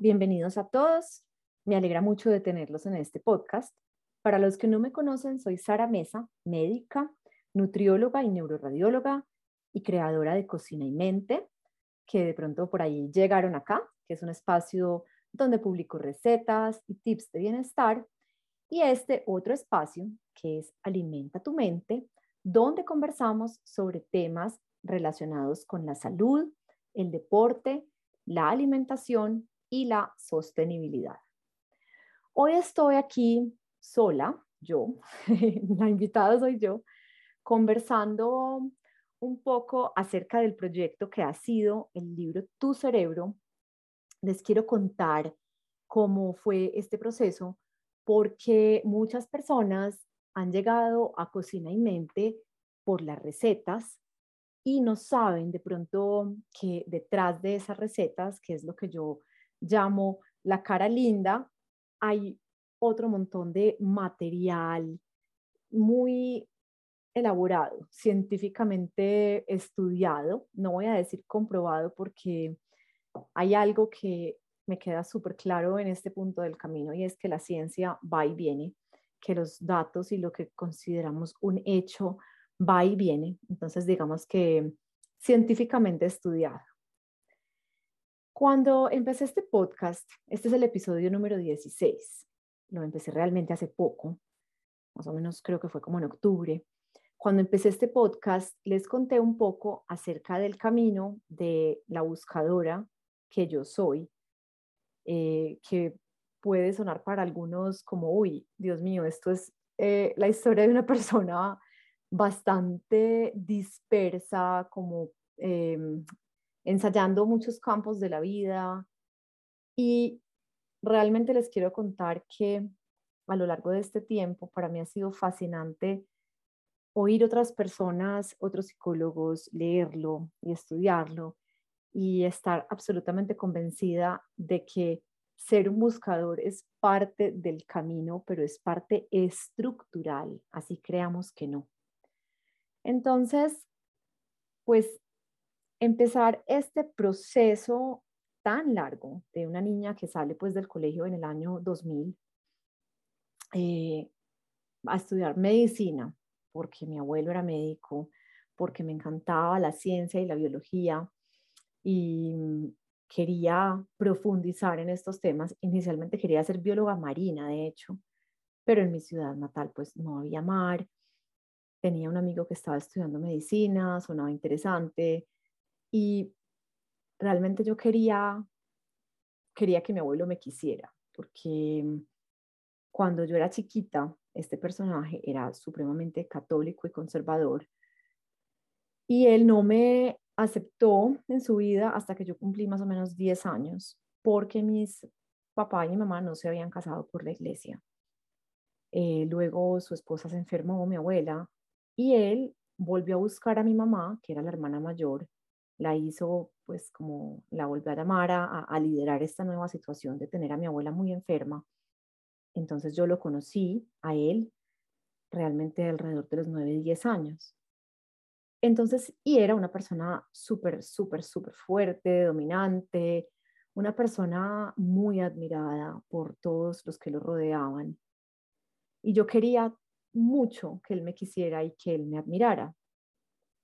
Bienvenidos a todos. Me alegra mucho de tenerlos en este podcast. Para los que no me conocen, soy Sara Mesa, médica, nutrióloga y neuroradióloga y creadora de Cocina y Mente, que de pronto por ahí llegaron acá, que es un espacio donde publico recetas y tips de bienestar, y este otro espacio que es Alimenta tu mente, donde conversamos sobre temas relacionados con la salud, el deporte, la alimentación y la sostenibilidad. Hoy estoy aquí sola, yo, la invitada soy yo, conversando un poco acerca del proyecto que ha sido el libro Tu cerebro. Les quiero contar cómo fue este proceso porque muchas personas han llegado a Cocina y Mente por las recetas y no saben de pronto que detrás de esas recetas, que es lo que yo llamo la cara linda, hay otro montón de material muy elaborado, científicamente estudiado, no voy a decir comprobado porque hay algo que me queda súper claro en este punto del camino y es que la ciencia va y viene, que los datos y lo que consideramos un hecho va y viene. Entonces, digamos que científicamente estudiado. Cuando empecé este podcast, este es el episodio número 16, lo empecé realmente hace poco, más o menos creo que fue como en octubre. Cuando empecé este podcast, les conté un poco acerca del camino de la buscadora que yo soy, eh, que puede sonar para algunos como, uy, Dios mío, esto es eh, la historia de una persona bastante dispersa, como em, ensayando muchos campos de la vida. Y realmente les quiero contar que a lo largo de este tiempo para mí ha sido fascinante oír otras personas, otros psicólogos, leerlo y estudiarlo y estar absolutamente convencida de que ser un buscador es parte del camino, pero es parte estructural, así creamos que no. Entonces, pues empezar este proceso tan largo de una niña que sale pues del colegio en el año 2000 eh, a estudiar medicina, porque mi abuelo era médico, porque me encantaba la ciencia y la biología y quería profundizar en estos temas. Inicialmente quería ser bióloga marina, de hecho, pero en mi ciudad natal pues no había mar tenía un amigo que estaba estudiando medicina, sonaba interesante y realmente yo quería, quería que mi abuelo me quisiera, porque cuando yo era chiquita, este personaje era supremamente católico y conservador y él no me aceptó en su vida hasta que yo cumplí más o menos 10 años, porque mis papá y mi mamá no se habían casado por la iglesia. Eh, luego su esposa se enfermó, mi abuela, y él volvió a buscar a mi mamá, que era la hermana mayor, la hizo, pues como la volvió a llamar a, a liderar esta nueva situación de tener a mi abuela muy enferma. Entonces yo lo conocí a él realmente alrededor de los 9, 10 años. Entonces, y era una persona súper, súper, súper fuerte, dominante, una persona muy admirada por todos los que lo rodeaban. Y yo quería mucho que él me quisiera y que él me admirara.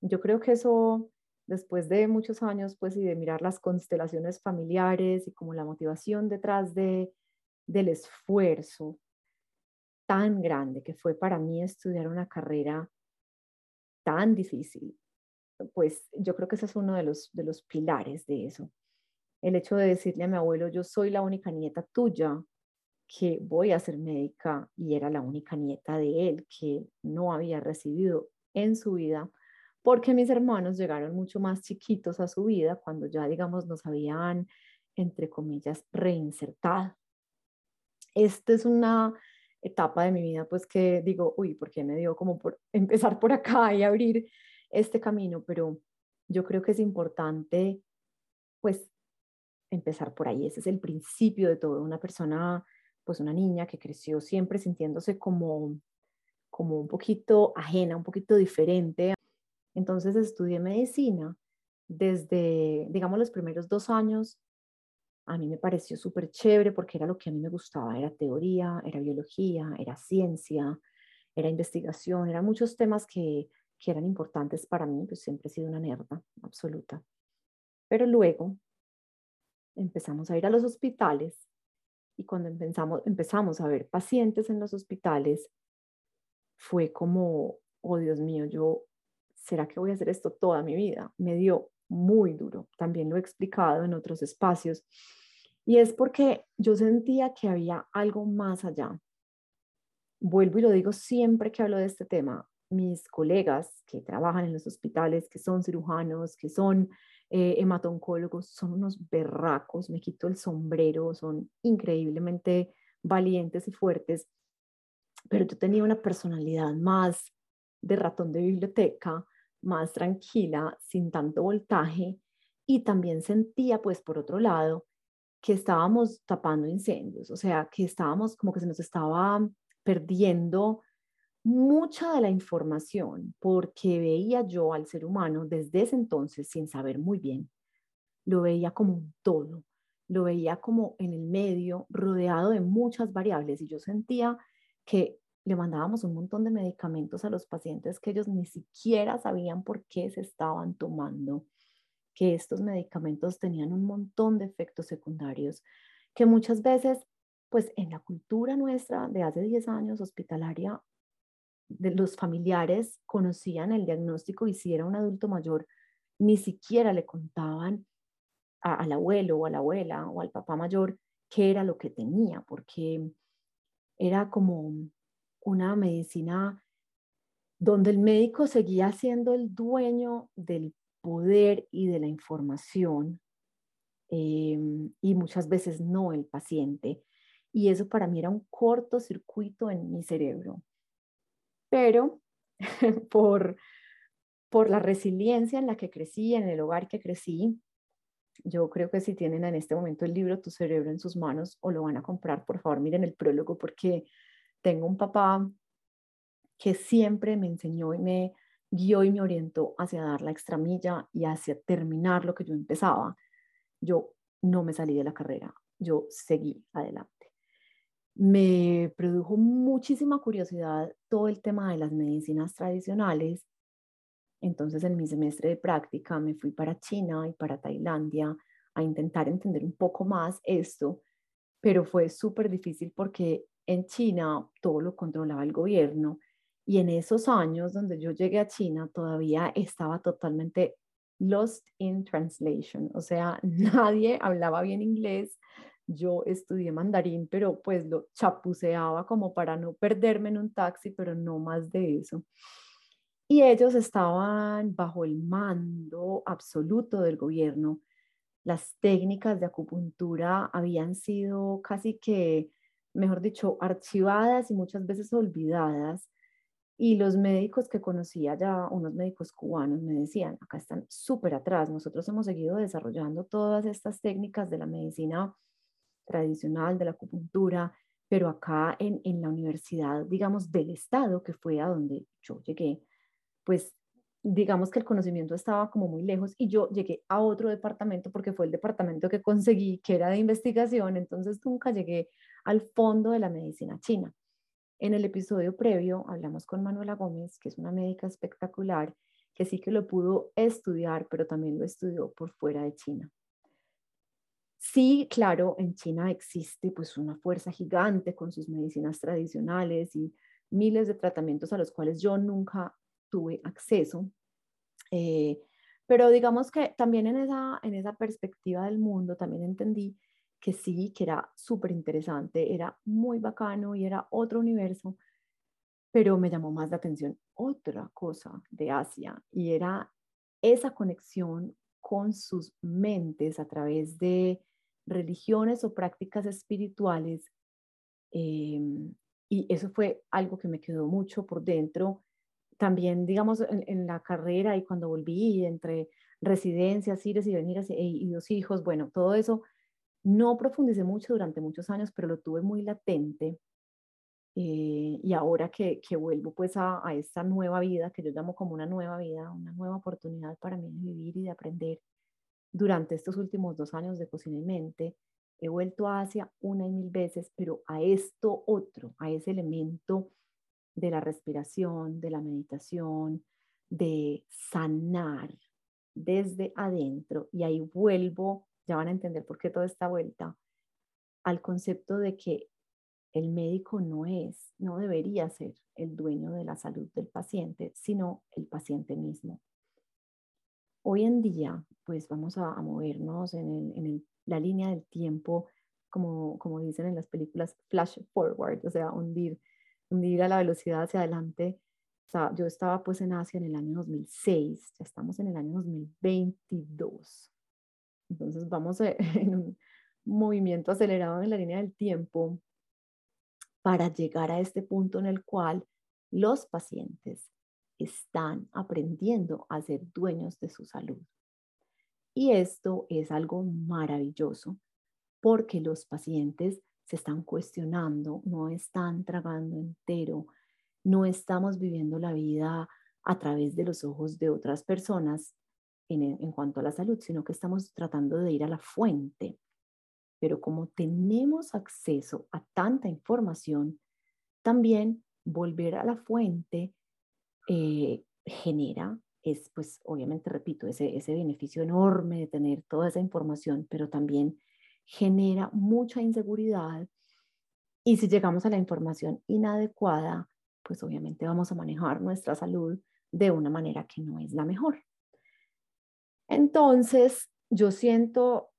Yo creo que eso, después de muchos años, pues, y de mirar las constelaciones familiares y como la motivación detrás de, del esfuerzo tan grande que fue para mí estudiar una carrera tan difícil, pues yo creo que ese es uno de los, de los pilares de eso. El hecho de decirle a mi abuelo, yo soy la única nieta tuya, que voy a ser médica y era la única nieta de él que no había recibido en su vida, porque mis hermanos llegaron mucho más chiquitos a su vida cuando ya, digamos, nos habían, entre comillas, reinsertado. Esta es una etapa de mi vida, pues que digo, uy, ¿por qué me dio como empezar por acá y abrir este camino? Pero yo creo que es importante, pues, empezar por ahí. Ese es el principio de todo. Una persona pues una niña que creció siempre sintiéndose como, como un poquito ajena, un poquito diferente. Entonces estudié medicina desde, digamos, los primeros dos años. a mí me pareció súper chévere porque era lo que a mí me gustaba, era teoría, era biología, era ciencia, era investigación, eran muchos temas que, que eran importantes para mí, pues siempre he sido una nerda absoluta. Pero luego empezamos a ir a los hospitales y cuando empezamos, empezamos a ver pacientes en los hospitales, fue como, oh Dios mío, yo, ¿será que voy a hacer esto toda mi vida? Me dio muy duro, también lo he explicado en otros espacios, y es porque yo sentía que había algo más allá. Vuelvo y lo digo siempre que hablo de este tema, mis colegas que trabajan en los hospitales, que son cirujanos, que son eh, hematoncólogos, son unos berracos, me quito el sombrero, son increíblemente valientes y fuertes, pero yo tenía una personalidad más de ratón de biblioteca, más tranquila, sin tanto voltaje, y también sentía, pues, por otro lado, que estábamos tapando incendios, o sea, que estábamos como que se nos estaba perdiendo mucha de la información porque veía yo al ser humano desde ese entonces sin saber muy bien, lo veía como un todo, lo veía como en el medio, rodeado de muchas variables y yo sentía que le mandábamos un montón de medicamentos a los pacientes que ellos ni siquiera sabían por qué se estaban tomando, que estos medicamentos tenían un montón de efectos secundarios, que muchas veces, pues en la cultura nuestra de hace 10 años hospitalaria, de los familiares conocían el diagnóstico y si era un adulto mayor, ni siquiera le contaban al abuelo o a la abuela o al papá mayor qué era lo que tenía, porque era como una medicina donde el médico seguía siendo el dueño del poder y de la información em, y muchas veces no el paciente. Y eso para mí era un cortocircuito en mi cerebro pero por, por la resiliencia en la que crecí, en el hogar que crecí, yo creo que si tienen en este momento el libro Tu cerebro en sus manos o lo van a comprar, por favor miren el prólogo porque tengo un papá que siempre me enseñó y me guió y me orientó hacia dar la extramilla y hacia terminar lo que yo empezaba. Yo no me salí de la carrera, yo seguí adelante me produjo muchísima curiosidad todo el tema de las medicinas tradicionales. Entonces en mi semestre de práctica me fui para China y para Tailandia a intentar entender un poco más esto, pero fue súper difícil porque en China todo lo controlaba el gobierno y en esos años donde yo llegué a China todavía estaba totalmente lost in translation, o sea, nadie hablaba bien inglés, yo estudié mandarín, pero pues lo chapuceaba como para no perderme en un taxi, pero no más de eso. Y ellos estaban bajo el mando absoluto del gobierno. Las técnicas de acupuntura habían sido casi que, mejor dicho, archivadas y muchas veces olvidadas. Y los médicos que conocía ya, unos médicos cubanos, me decían, acá están súper atrás, nosotros hemos seguido desarrollando todas estas técnicas de la medicina tradicional de la acupuntura, pero acá en, en la universidad, digamos, del estado, que fue a donde yo llegué, pues digamos que el conocimiento estaba como muy lejos y yo llegué a otro departamento porque fue el departamento que conseguí, que era de investigación, entonces nunca llegué al fondo de la medicina china. En el episodio previo hablamos con Manuela Gómez, que es una médica espectacular, que sí que lo pudo estudiar, pero también lo estudió por fuera de China. Sí, claro, en China existe pues una fuerza gigante con sus medicinas tradicionales y miles de tratamientos a los cuales yo nunca tuve acceso. Eh, pero digamos que también en esa, en esa perspectiva del mundo también entendí que sí, que era súper interesante, era muy bacano y era otro universo, pero me llamó más la atención otra cosa de Asia y era esa conexión con sus mentes a través de religiones o prácticas espirituales. Em, y eso fue algo que me quedó mucho por dentro. También, digamos, en, la carrera y cuando volví entre residencias, ires y venir y, dos hijos, bueno, todo eso no profundicé mucho durante muchos años, pero lo tuve muy latente. Eh, y ahora que, que vuelvo pues a, a, esta nueva vida, que yo llamo como una nueva vida, una nueva oportunidad para mí de vivir y de aprender, durante estos últimos dos años de Cocina y Mente, He vuelto a Asia una y mil veces, pero a esto otro, a ese elemento de la respiración, de la meditación, de sanar desde adentro. Y ahí vuelvo, ya van a entender por qué toda esta vuelta, al concepto de que el médico no es, no debería ser el dueño de la salud del paciente, sino el paciente mismo. Hoy en día, pues vamos a, movernos en, la línea del tiempo, como, como dicen en las películas, flash forward, o sea, hundir, hundir a la velocidad hacia adelante. Yo estaba pues en Asia en el año 2006, ya estamos en el año 2022. Entonces vamos en un movimiento acelerado en la línea del tiempo para llegar a este punto en el cual los pacientes están aprendiendo a ser dueños de su salud. Y esto es algo maravilloso porque los pacientes se están cuestionando, no están tragando entero, no estamos viviendo la vida a través de los ojos de otras personas en, cuanto a la salud, sino que estamos tratando de ir a la fuente. Pero como tenemos acceso a tanta información, también volver a la fuente eh, genera, es pues obviamente, repito, ese, ese beneficio enorme de tener toda esa información, pero también genera mucha inseguridad. Y si llegamos a la información inadecuada, pues obviamente vamos a manejar nuestra salud de una manera que no es la mejor. Entonces, yo siento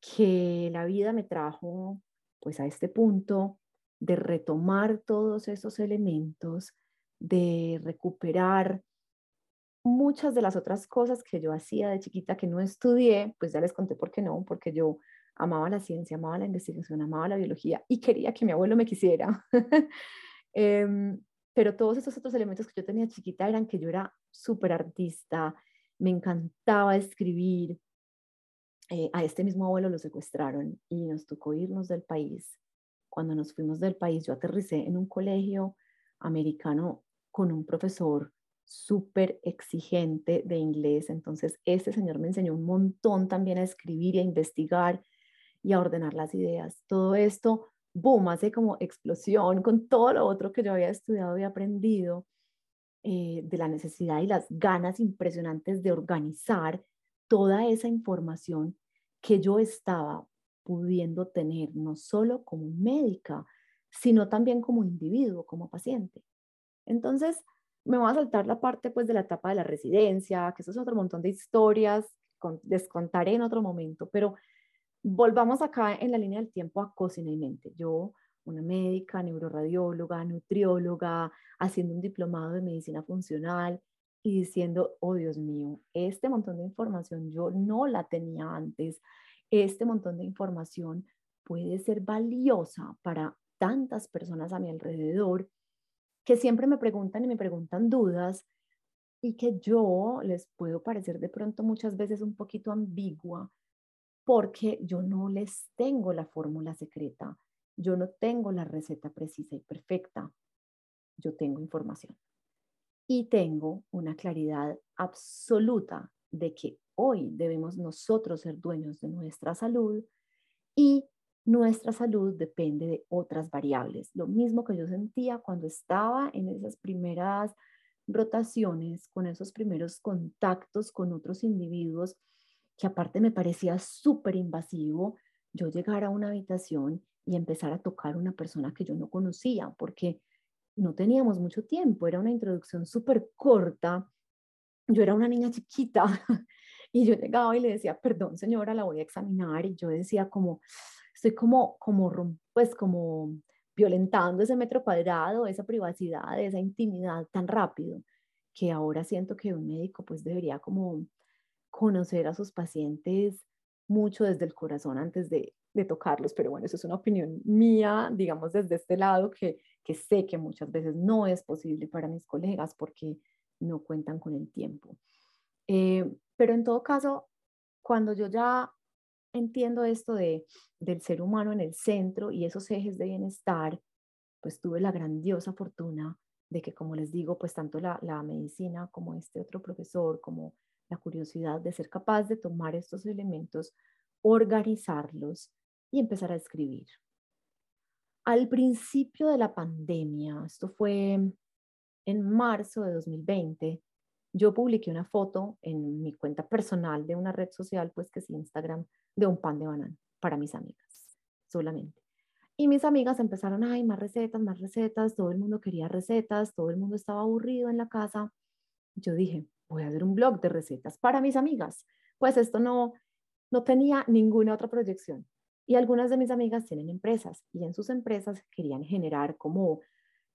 que la vida me trajo pues a este punto de retomar todos esos elementos, de recuperar muchas de las otras cosas que yo hacía de chiquita que no estudié, pues ya les conté por qué no, porque yo amaba la ciencia, amaba la investigación, amaba la biología y quería que mi abuelo me quisiera. Em, pero todos esos otros elementos que yo tenía chiquita eran que yo era súper artista, me encantaba escribir, eh, a este mismo abuelo lo secuestraron y nos tocó irnos del país. Cuando nos fuimos del país, yo aterricé en un colegio americano con un profesor súper exigente de inglés. Entonces, este señor me enseñó un montón también a escribir y a investigar y a ordenar las ideas. Todo esto, boom, hace como explosión con todo lo otro que yo había estudiado y aprendido, eh, de la necesidad y las ganas impresionantes de organizar toda esa información que yo estaba pudiendo tener, no solo como médica, sino también como individuo, como paciente. Entonces, me voy a saltar la parte pues de la etapa de la residencia, que eso es otro montón de historias, les contaré en otro momento, pero volvamos acá en la línea del tiempo a cocina y mente. Yo, una médica, neuroradióloga, nutrióloga, haciendo un diplomado de medicina funcional, y diciendo, oh Dios mío, este montón de información yo no la tenía antes, este montón de información puede ser valiosa para tantas personas a mi alrededor que siempre me preguntan y me preguntan dudas y que yo les puedo parecer de pronto muchas veces un poquito ambigua porque yo no les tengo la fórmula secreta, yo no tengo la receta precisa y perfecta, yo tengo información y tengo una claridad absoluta de que hoy debemos nosotros ser dueños de nuestra salud y nuestra salud depende de otras variables. Lo mismo que yo sentía cuando estaba en esas primeras rotaciones, con esos primeros contactos con otros individuos, que aparte me parecía súper invasivo, yo llegar a una habitación y empezar a tocar una persona que yo no conocía, porque no teníamos mucho tiempo, era una introducción súper corta. Yo era una niña chiquita y yo llegaba y le decía, perdón señora, la voy a examinar y yo decía como, estoy como, como, pues como violentando ese metro cuadrado, esa privacidad, esa intimidad tan rápido, que ahora siento que un médico pues debería como conocer a sus pacientes mucho desde el corazón antes de, de tocarlos, pero bueno, eso es una opinión mía, digamos, desde este lado, que, que sé que muchas veces no es posible para mis colegas porque no cuentan con el tiempo. Eh, pero en todo caso, cuando yo ya entiendo esto de, del ser humano en el centro y esos ejes de bienestar, pues tuve la grandiosa fortuna de que, como les digo, pues tanto la, la medicina como este otro profesor, como la curiosidad de ser capaz de tomar estos elementos, organizarlos y empezar a escribir. Al principio de la pandemia, esto fue en marzo de 2020, yo publiqué una foto en mi cuenta personal de una red social, pues que es Instagram, de un pan de banano para mis amigas, solamente. Y mis amigas empezaron, ay, más recetas, más recetas, todo el mundo quería recetas, todo el mundo estaba aburrido en la casa. Yo dije, voy a hacer un blog de recetas para mis amigas. Pues esto no, no tenía ninguna otra proyección. Y algunas de mis amigas tienen empresas y en sus empresas querían generar como,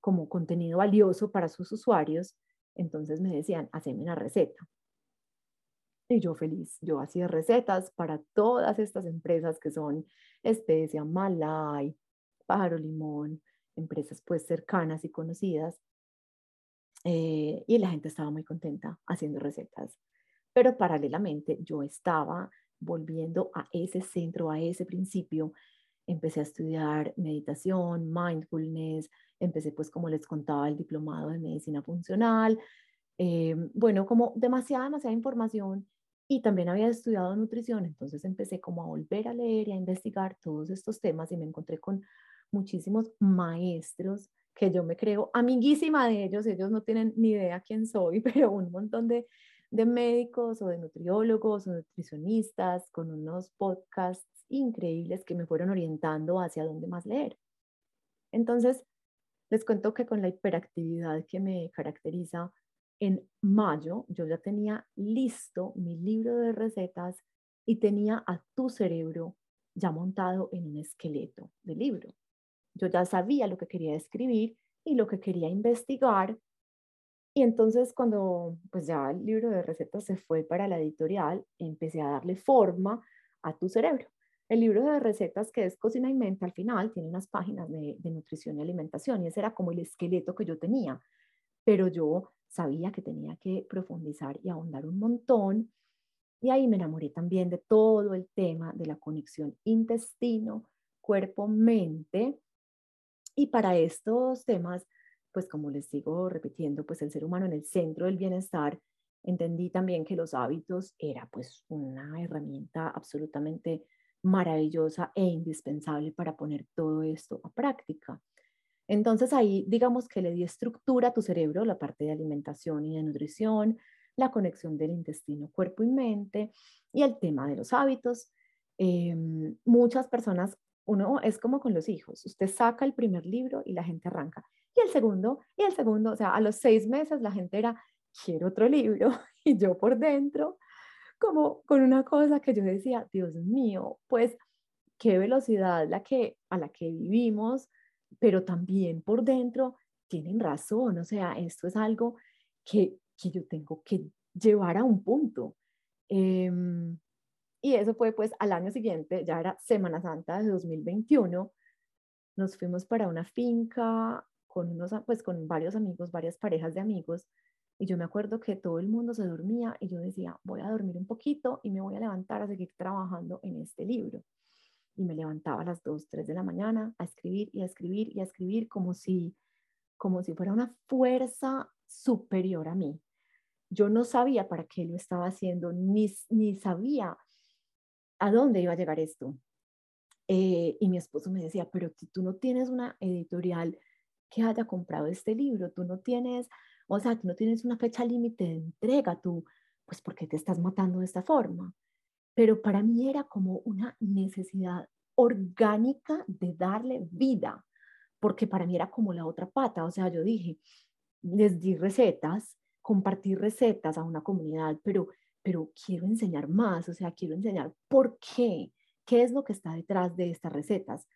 como contenido valioso para sus usuarios. Entonces me decían, haceme una receta. Y yo feliz, yo hacía recetas para todas estas empresas que son Especia, Malay, Pájaro Limón, empresas pues cercanas y conocidas. Eh, y la gente estaba muy contenta haciendo recetas. Pero paralelamente yo estaba volviendo a ese centro, a ese principio. Empecé a estudiar meditación, mindfulness, empecé pues como les contaba el diplomado de medicina funcional. Eh, bueno, como demasiada, demasiada información y también había estudiado nutrición, entonces empecé como a volver a leer y a investigar todos estos temas y me encontré con muchísimos maestros que yo me creo amiguísima de ellos, ellos no tienen ni idea quién soy, pero un montón de, de médicos o de nutriólogos o nutricionistas con unos podcasts increíbles que me fueron orientando hacia dónde más leer. Entonces, les cuento que con la hiperactividad que me caracteriza, en mayo yo ya tenía listo mi libro de recetas y tenía a tu cerebro ya montado en un esqueleto de libro. Yo ya sabía lo que quería escribir y lo que quería investigar. Y entonces cuando pues ya el libro de recetas se fue para la editorial, empecé a darle forma a tu cerebro. El libro de recetas que es Cocina y Mente al final tiene unas páginas de, de nutrición y alimentación y ese era como el esqueleto que yo tenía. Pero yo sabía que tenía que profundizar y ahondar un montón. Y ahí me enamoré también de todo el tema de la conexión intestino, cuerpo, mente y para estos temas, pues como les sigo repitiendo, pues el ser humano en el centro del bienestar, entendí también que los hábitos era pues una herramienta absolutamente maravillosa e indispensable para poner todo esto a práctica. Entonces ahí digamos que le di estructura a tu cerebro, la parte de alimentación y de nutrición, la conexión del intestino, cuerpo y mente y el tema de los hábitos. Em, muchas personas uno es como con los hijos, usted saca el primer libro y la gente arranca. Y el segundo, y el segundo, o sea, a los seis meses la gente era, quiero otro libro. Y yo por dentro, como con una cosa que yo decía, Dios mío, pues qué velocidad la que, a la que vivimos, pero también por dentro tienen razón, o sea, esto es algo que, que yo tengo que llevar a un punto. Eh, y eso fue pues al año siguiente, ya era Semana Santa de 2021, nos fuimos para una finca con, unos, pues, con varios amigos, varias parejas de amigos, y yo me acuerdo que todo el mundo se dormía y yo decía, voy a dormir un poquito y me voy a levantar a seguir trabajando en este libro. Y me levantaba a las 2, 3 de la mañana a escribir y a escribir y a escribir como si, como si fuera una fuerza superior a mí. Yo no sabía para qué lo estaba haciendo, ni, ni sabía a dónde iba a llegar esto. Eh, y mi esposo me decía, pero tú no tienes una editorial que haya comprado este libro, tú no tienes, o sea, tú no tienes una fecha límite de entrega, tú, pues, ¿por qué te estás matando de esta forma? Pero para mí era como una necesidad orgánica de darle vida, porque para mí era como la otra pata, o sea, yo dije, les di recetas, compartí recetas a una comunidad, pero pero quiero enseñar más, o sea, quiero enseñar por qué, qué es lo que está detrás de estas recetas.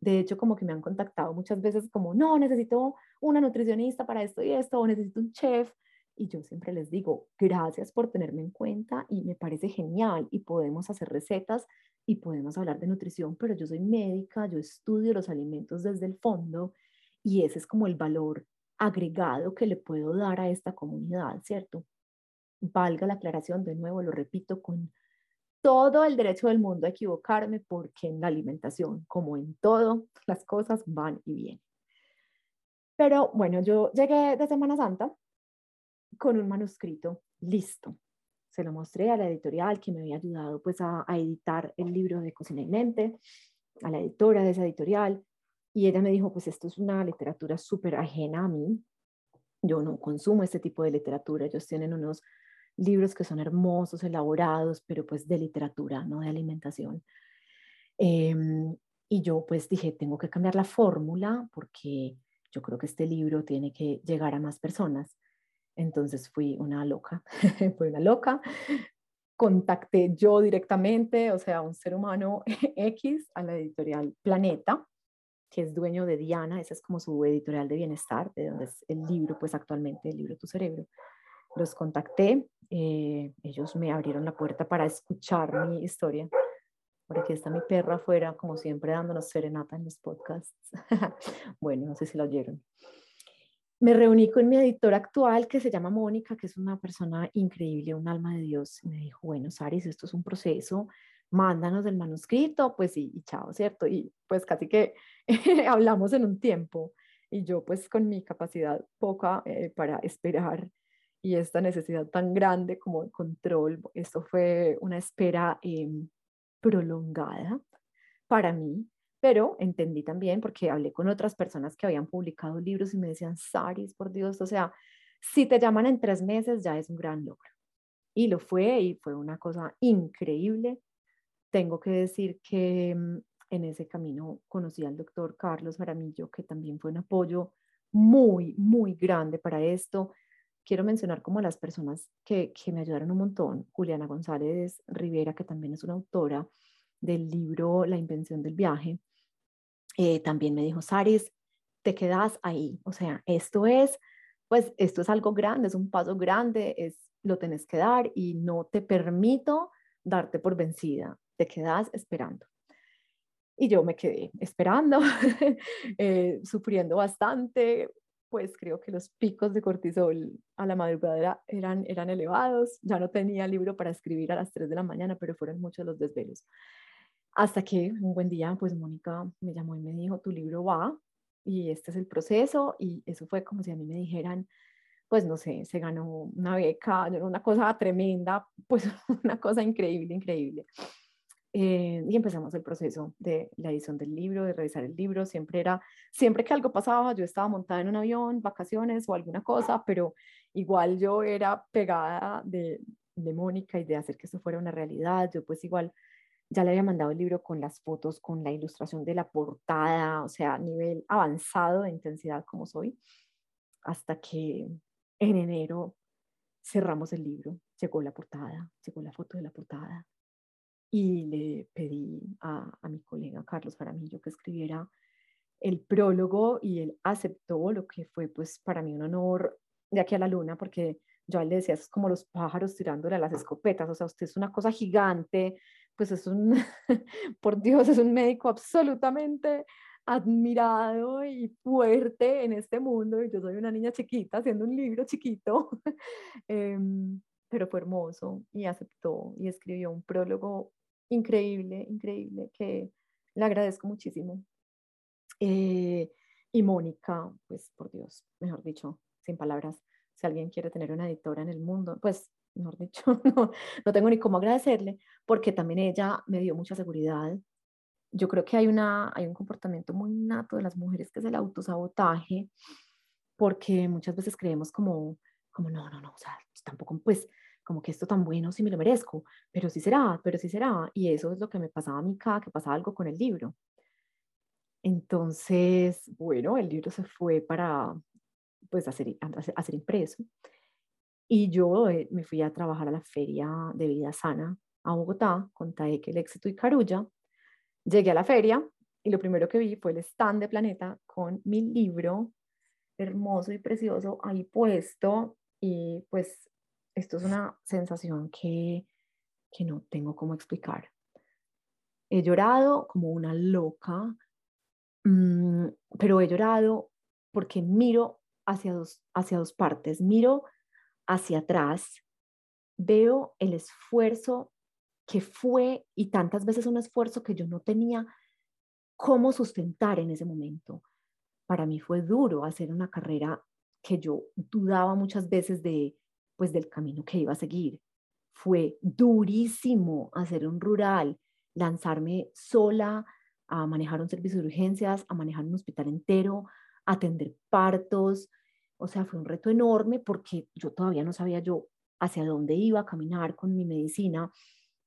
De hecho, como que me han contactado muchas veces como, no, necesito una nutricionista para esto y esto, o necesito un chef. Y yo siempre les digo, gracias por tenerme en cuenta y me parece genial y podemos hacer recetas y podemos hablar de nutrición, pero yo soy médica, yo estudio los alimentos desde el fondo y ese es como el valor agregado que le puedo dar a esta comunidad, ¿cierto? Valga la aclaración, de nuevo lo repito, con todo el derecho del mundo a equivocarme porque en la alimentación, como en todo, las cosas van y vienen. Pero bueno, yo llegué de Semana Santa con un manuscrito listo. Se lo mostré a la editorial que me había ayudado pues a, editar el libro de Cocina y Mente. a la editora de esa editorial y ella me dijo, pues esto es una literatura súper ajena a mí, yo no consumo este tipo de literatura, ellos tienen unos libros que son hermosos, elaborados, pero pues de literatura, no de alimentación. Em, y yo pues dije, tengo que cambiar la fórmula porque yo creo que este libro tiene que llegar a más personas. Entonces fui una loca, fui una loca. Contacté yo directamente, o sea, un ser humano X a la editorial Planeta, que es dueño de Diana, esa es como su editorial de bienestar, de donde es el libro, pues actualmente el libro Tu Cerebro. Los contacté, eh, ellos me abrieron la puerta para escuchar mi historia. Por aquí está mi perra afuera, como siempre, dándonos serenata en los podcasts. bueno, no sé si lo oyeron me reuní con mi editora actual que se llama Mónica, que es una persona increíble, un alma de Dios. me dijo, bueno, Saris, esto es un proceso, mándanos el manuscrito, pues sí, y chao, ¿cierto? Y pues casi que hablamos en un tiempo. Y yo pues con mi capacidad poca eh, para esperar y esta necesidad tan grande como de control, esto fue una espera em, prolongada para mí, pero entendí también, porque hablé con otras personas que habían publicado libros y me decían, Saris, por Dios, o sea, si te llaman en tres meses ya es un gran logro. Y lo fue y fue una cosa increíble. Tengo que decir que mm, en ese camino conocí al doctor Carlos Jaramillo, que también fue un apoyo muy, muy grande para esto. Quiero mencionar como las personas que, que me ayudaron un montón. Juliana González Rivera, que también es una autora del libro La invención del viaje. Eh, también me dijo, Saris, te quedas ahí. O sea, esto es, pues, esto es algo grande, es un paso grande, es, lo tenés que dar y no te permito darte por vencida. Te quedas esperando. Y yo me quedé esperando, eh, sufriendo bastante, pues creo que los picos de cortisol a la madrugada eran, eran elevados. Ya no tenía libro para escribir a las 3 de la mañana, pero fueron muchos los desvelos. Hasta que un buen día, pues Mónica me llamó y me dijo, tu libro va y este es el proceso y eso fue como si a mí me dijeran, pues no sé, se ganó una beca, una cosa tremenda, pues una cosa increíble, increíble. Eh, y empezamos el proceso de la edición del libro, de revisar el libro. Siempre era, siempre que algo pasaba, yo estaba montada en un avión, vacaciones o alguna cosa, pero igual yo era pegada de, de Mónica y de hacer que eso fuera una realidad. Yo pues igual ya le había mandado el libro con las fotos, con la ilustración de la portada, o sea, a nivel avanzado de intensidad como soy, hasta que en enero cerramos el libro, llegó la portada, llegó la foto de la portada y le pedí a, a mi colega Carlos Jaramillo que escribiera el prólogo y él aceptó lo que fue pues para mí un honor de aquí a la luna porque yo le decía, es como los pájaros tirándole a las escopetas, o sea, usted es una cosa gigante, pues es un, por Dios, es un médico absolutamente admirado y fuerte en este mundo. Y yo soy una niña chiquita haciendo un libro chiquito, em, pero fue hermoso y aceptó y escribió un prólogo increíble, increíble, que le agradezco muchísimo. Eh, y Mónica, pues por Dios, mejor dicho, sin palabras, si alguien quiere tener una editora en el mundo, pues mejor dicho, no, no tengo ni cómo agradecerle, porque también ella me dio mucha seguridad. Yo creo que hay, una, hay un comportamiento muy nato de las mujeres que es el autosabotaje, porque muchas veces creemos como, como no, no, no, o sea, tampoco, pues, como que esto tan bueno sí me lo merezco, pero sí será, pero sí será. Y eso es lo que me pasaba a mí cada que pasaba algo con el libro. Entonces, bueno, el libro se fue para, pues, hacer, hacer impreso. Y yo eh, me fui a trabajar a la feria de vida sana a Bogotá con Taeke, el éxito y Carulla. Llegué a la feria y lo primero que vi fue el stand de Planeta con mi libro hermoso y precioso ahí puesto y pues esto es una sensación que, que no tengo cómo explicar. He llorado como una loca, mm, pero he llorado porque miro hacia dos, hacia dos partes. Miro hacia atrás, veo el esfuerzo que fue y tantas veces un esfuerzo que yo no tenía cómo sustentar en ese momento. Para mí fue duro hacer una carrera que yo dudaba muchas veces de pues del camino que iba a seguir. Fue durísimo hacer un rural, lanzarme sola a manejar un servicio de urgencias, a manejar un hospital entero, a atender partos. O sea, fue un reto enorme porque yo todavía no sabía yo hacia dónde iba a caminar con mi medicina.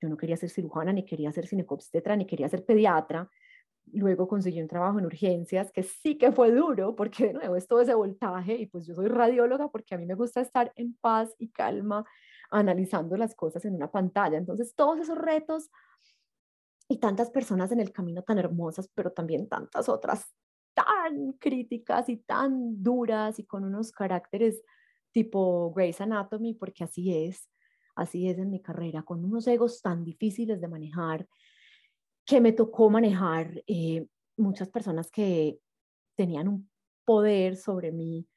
Yo no quería ser cirujana, ni quería ser ginecobstetra, ni quería ser pediatra. Luego conseguí un trabajo en urgencias, que sí que fue duro, porque de nuevo es todo ese voltaje y pues yo soy radióloga porque a mí me gusta estar en paz y calma analizando las cosas en una pantalla. Entonces, todos esos retos y tantas personas en el camino tan hermosas, pero también tantas otras tan críticas y tan duras y con unos caracteres tipo Grey's Anatomy, porque así es, así es en mi carrera, con unos egos tan difíciles de manejar, que me tocó manejar eh, muchas personas que tenían un poder sobre mí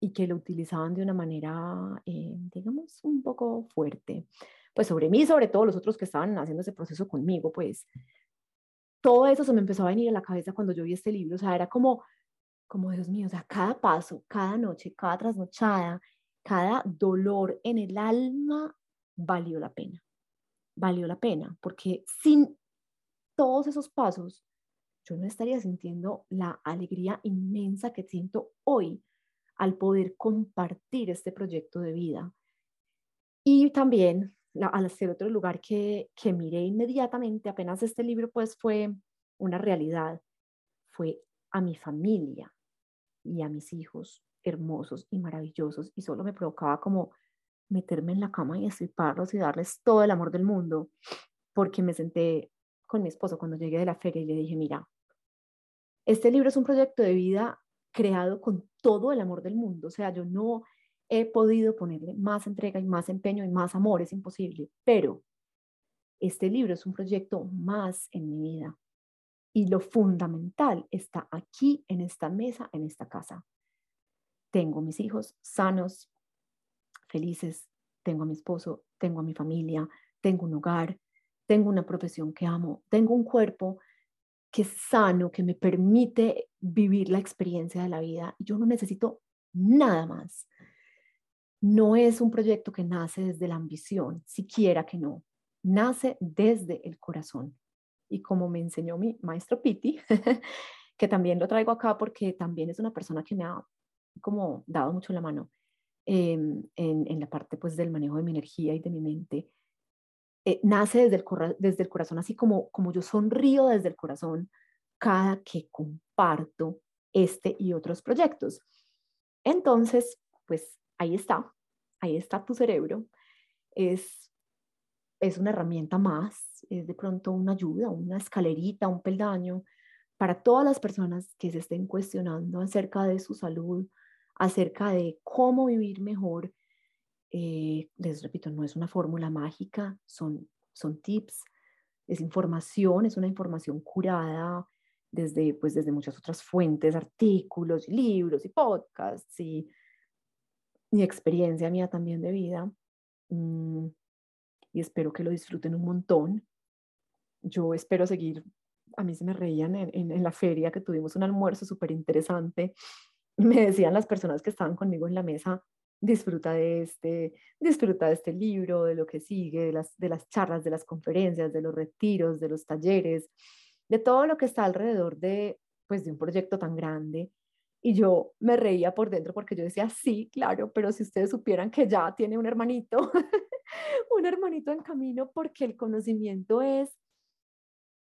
y que lo utilizaban de una manera, eh, digamos, un poco fuerte. Pues sobre mí, sobre todo los otros que estaban haciendo ese proceso conmigo, pues todo eso se me empezó a venir a la cabeza cuando yo vi este libro, o sea, era como, como Dios mío, o sea, cada paso, cada noche, cada trasnochada, cada dolor en el alma valió la pena, valió la pena, porque sin todos esos pasos, yo no estaría sintiendo la alegría inmensa que siento hoy al poder compartir este proyecto de vida. Y también al hacer otro lugar que, que miré inmediatamente, apenas este libro pues fue una realidad, fue a mi familia y a mis hijos hermosos y maravillosos y solo me provocaba como meterme en la cama y estriparlos y darles todo el amor del mundo, porque me senté con mi esposo cuando llegué de la feria y le dije, mira, este libro es un proyecto de vida creado con todo el amor del mundo, o sea, yo no he podido ponerle más entrega y más empeño y más amor, es imposible, pero este libro es un proyecto más en mi vida y lo fundamental está aquí en esta mesa, en esta casa. Tengo mis hijos sanos, felices, tengo a mi esposo, tengo a mi familia, tengo un hogar, tengo una profesión que amo, tengo un cuerpo que es sano, que me permite vivir la experiencia de la vida. Yo no necesito nada más. No es un proyecto que nace desde la ambición, siquiera que no. Nace desde el corazón. Y como me enseñó mi maestro Piti, que también lo traigo acá porque también es una persona que me ha como dado mucho la mano em, en, en, la parte pues del manejo de mi energía y de mi mente, eh, nace desde el, desde el corazón, así como, como yo sonrío desde el corazón cada que comparto este y otros proyectos. Entonces, pues ahí está, ahí está tu cerebro. Es, es una herramienta más, es de pronto una ayuda, una escalerita, un peldaño para todas las personas que se estén cuestionando acerca de su salud, acerca de cómo vivir mejor eh, les repito, no es una fórmula mágica, son, son tips, es información, es una información curada desde, pues, desde muchas otras fuentes, artículos, libros y podcasts y, y experiencia mía también de vida. Mm, y espero que lo disfruten un montón. Yo espero seguir, a mí se me reían en, en, en la feria que tuvimos un almuerzo súper interesante. Me decían las personas que estaban conmigo en la mesa, disfruta de este, disfruta de este libro, de lo que sigue, de las, de las charlas, de las conferencias, de los retiros, de los talleres, de todo lo que está alrededor de, pues, de un proyecto tan grande. Y yo me reía por dentro porque yo decía, sí, claro, pero si ustedes supieran que ya tiene un hermanito, un hermanito en camino, porque el conocimiento es,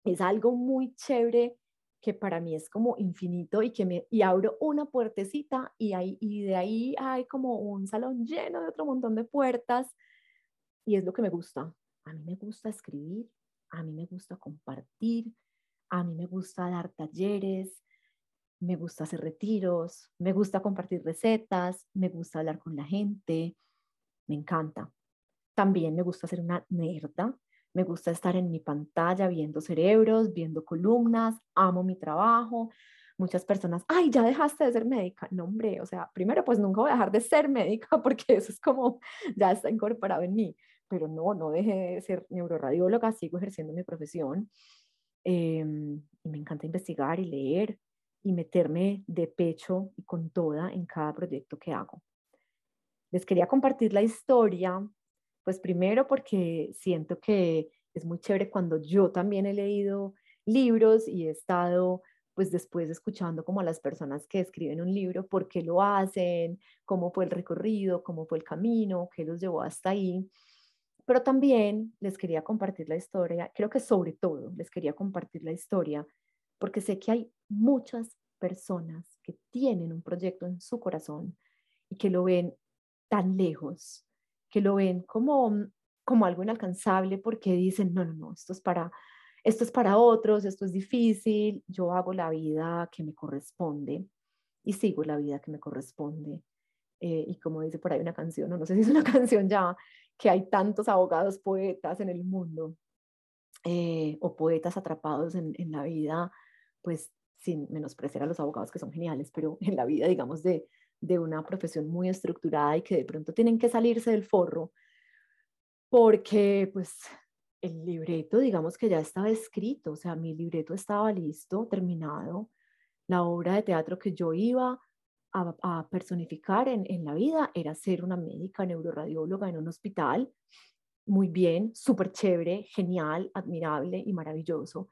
es algo muy chévere que para mí es como infinito y que me y abro una puertecita y, ahí, y de ahí hay como un salón lleno de otro montón de puertas y es lo que me gusta. A mí me gusta escribir, a mí me gusta compartir, a mí me gusta dar talleres, me gusta hacer retiros, me gusta compartir recetas, me gusta hablar con la gente, me encanta. También me gusta ser una nerda, me gusta estar en mi pantalla viendo cerebros, viendo columnas, amo mi trabajo. Muchas personas, ay, ya dejaste de ser médica. No, hombre, o sea, primero pues nunca voy a dejar de ser médica porque eso es como, ya está incorporado en mí, pero no, no dejé de ser neuroradióloga, sigo ejerciendo mi profesión. Em, y me encanta investigar y leer y meterme de pecho y con toda en cada proyecto que hago. Les quería compartir la historia pues primero porque siento que es muy chévere cuando yo también he leído libros y he estado pues después escuchando como a las personas que escriben un libro, por qué lo hacen, cómo fue el recorrido, cómo fue el camino, qué los llevó hasta ahí. Pero también les quería compartir la historia, creo que sobre todo les quería compartir la historia, porque sé que hay muchas personas que tienen un proyecto en su corazón y que lo ven tan lejos, que lo ven como, como algo inalcanzable porque dicen, no, no, no, esto es para esto es para otros, esto es difícil, yo hago la vida que me corresponde y sigo la vida que me corresponde. Eh, y como dice por ahí una canción, no, no sé si es una canción ya, que hay tantos abogados poetas en el mundo eh, o poetas atrapados en, en, la vida, pues sin menospreciar a los abogados que son geniales, pero en la vida, digamos, de, de una profesión muy estructurada y que de pronto tienen que salirse del forro porque pues el libreto, digamos que ya estaba escrito, o sea, mi libreto estaba listo, terminado. La obra de teatro que yo iba a, personificar en, en, la vida era ser una médica neuroradióloga en un hospital. Muy bien, súper chévere, genial, admirable y maravilloso.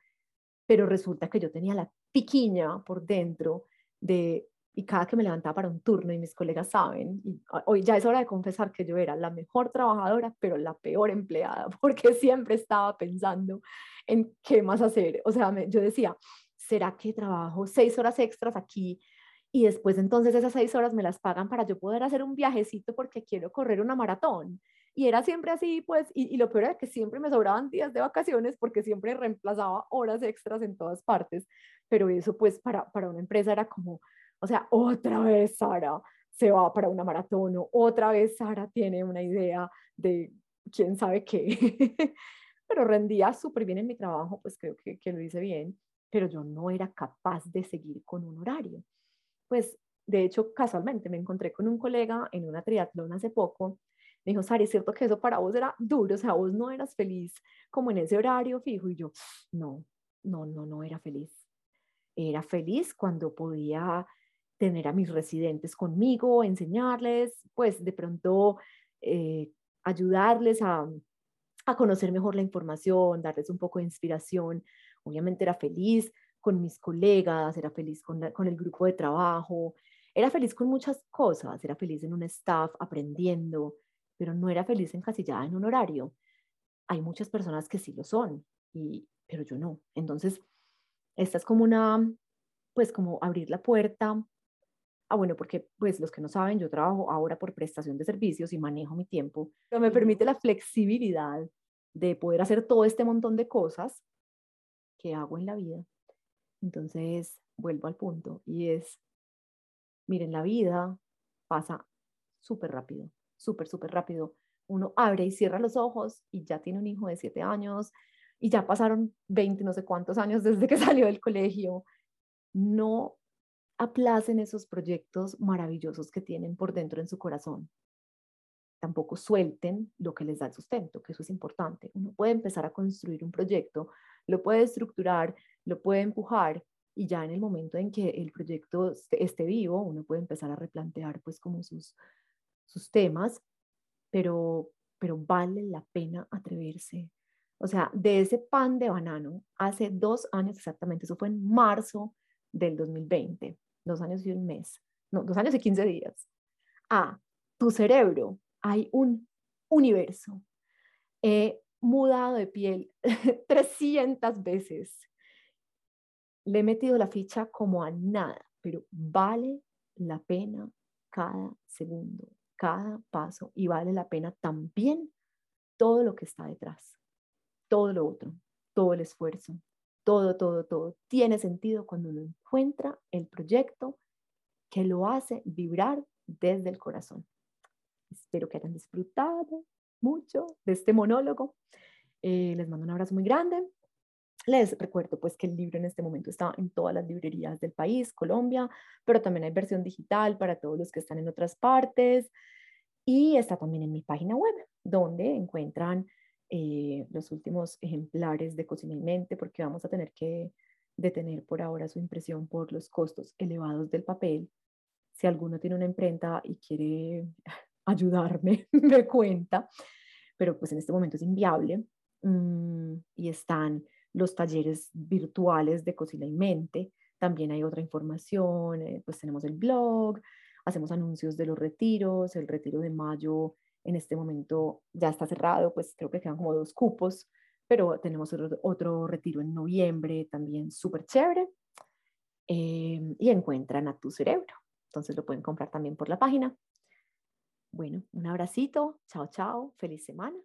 Pero resulta que yo tenía la piquiña por dentro de y cada que me levantaba para un turno y mis colegas saben, y hoy ya es hora de confesar que yo era la mejor trabajadora, pero la peor empleada, porque siempre estaba pensando en qué más hacer. O sea, yo decía, ¿será que trabajo seis horas extras aquí? Y después entonces esas seis horas me las pagan para yo poder hacer un viajecito porque quiero correr una maratón. Y era siempre así, pues, y, y lo peor era que siempre me sobraban días de vacaciones porque siempre reemplazaba horas extras en todas partes. Pero eso, pues, para, para una empresa era como, o sea, otra vez Sara se va para una maratón o otra vez Sara tiene una idea de quién sabe qué. pero rendía súper bien en mi trabajo, pues creo que, que lo hice bien, pero yo no era capaz de seguir con un horario. Pues de hecho, casualmente me encontré con un colega en una triatlón hace poco. Me dijo, Sara, es cierto que eso para vos era duro, o sea, vos no eras feliz como en ese horario fijo. Y yo, no, no, no, no era feliz. Era feliz cuando podía tener a mis residentes conmigo, enseñarles, pues de pronto eh, ayudarles a, a conocer mejor la información, darles un poco de inspiración. Obviamente era feliz con mis colegas, era feliz con, con, el grupo de trabajo, era feliz con muchas cosas, era feliz en un staff aprendiendo, pero no era feliz encasillada en un horario. Hay muchas personas que sí lo son, y, pero yo no. Entonces, esta es como una, pues como abrir la puerta Ah, bueno, porque pues los que no saben, yo trabajo ahora por prestación de servicios y manejo mi tiempo, pero me permite la flexibilidad de poder hacer todo este montón de cosas que hago en la vida. Entonces, vuelvo al punto y es, miren, la vida pasa súper rápido, súper, súper rápido. Uno abre y cierra los ojos y ya tiene un hijo de siete años y ya pasaron 20, no sé cuántos años desde que salió del colegio. No aplacen esos proyectos maravillosos que tienen por dentro en su corazón. Tampoco suelten lo que les da el sustento, que eso es importante. Uno puede empezar a construir un proyecto, lo puede estructurar, lo puede empujar y ya en el momento en que el proyecto esté, vivo, uno puede empezar a replantear pues como sus, sus temas, pero, pero vale la pena atreverse. O sea, de ese pan de banano, hace dos años exactamente, eso fue en marzo del 2020, dos años y un mes, no, dos años y 15 días, a tu cerebro hay un universo. He mudado de piel 300 veces. Le he metido la ficha como a nada, pero vale la pena cada segundo, cada paso y vale la pena también todo lo que está detrás, todo lo otro, todo el esfuerzo, todo, todo, todo tiene sentido cuando uno encuentra el proyecto que lo hace vibrar desde el corazón. Espero que hayan disfrutado mucho de este monólogo. Eh, les mando un abrazo muy grande. Les recuerdo pues que el libro en este momento está en todas las librerías del país, Colombia, pero también hay versión digital para todos los que están en otras partes y está también en mi página web donde encuentran eh, los últimos ejemplares de Cocina y Mente, porque vamos a tener que detener por ahora su impresión por los costos elevados del papel. Si alguno tiene una imprenta y quiere ayudarme, me cuenta, pero pues en este momento es inviable. Mm, y están los talleres virtuales de Cocina y Mente. También hay otra información, eh, pues tenemos el blog, hacemos anuncios de los retiros, el retiro de mayo en este momento ya está cerrado, pues creo que quedan como dos cupos, pero tenemos otro, retiro en noviembre también súper chévere. Em, y encuentran a tu cerebro. Entonces lo pueden comprar también por la página. Bueno, un abracito, chao, chao, feliz semana.